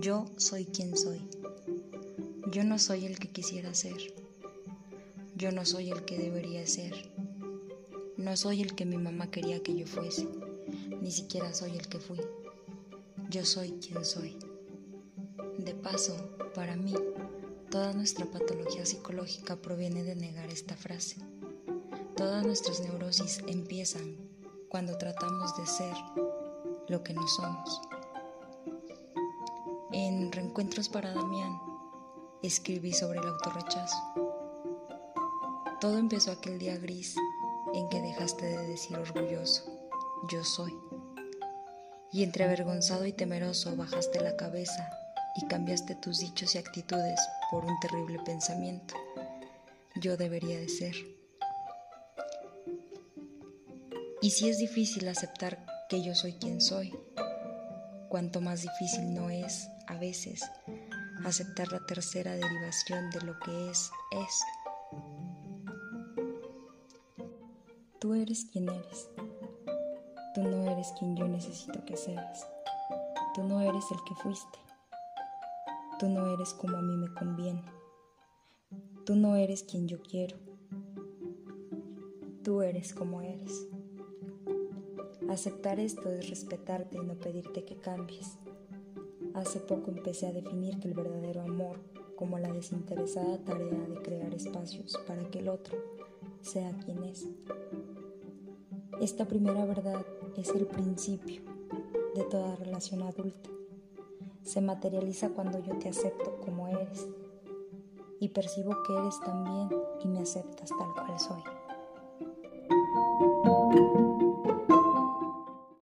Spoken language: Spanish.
Yo soy quien soy. Yo no soy el que quisiera ser. Yo no soy el que debería ser. No soy el que mi mamá quería que yo fuese. Ni siquiera soy el que fui. Yo soy quien soy. De paso, para mí, toda nuestra patología psicológica proviene de negar esta frase. Todas nuestras neurosis empiezan cuando tratamos de ser lo que no somos. En Reencuentros para Damián escribí sobre el autorrechazo. Todo empezó aquel día gris en que dejaste de decir orgulloso, yo soy. Y entre avergonzado y temeroso bajaste la cabeza y cambiaste tus dichos y actitudes por un terrible pensamiento, yo debería de ser. Y si es difícil aceptar que yo soy quien soy, cuanto más difícil no es, a veces, aceptar la tercera derivación de lo que es, es. Tú eres quien eres. Tú no eres quien yo necesito que seas. Tú no eres el que fuiste. Tú no eres como a mí me conviene. Tú no eres quien yo quiero. Tú eres como eres. Aceptar esto es respetarte y no pedirte que cambies. Hace poco empecé a definir que el verdadero amor como la desinteresada tarea de crear espacios para que el otro sea quien es. Esta primera verdad es el principio de toda relación adulta. Se materializa cuando yo te acepto como eres y percibo que eres también y me aceptas tal cual soy.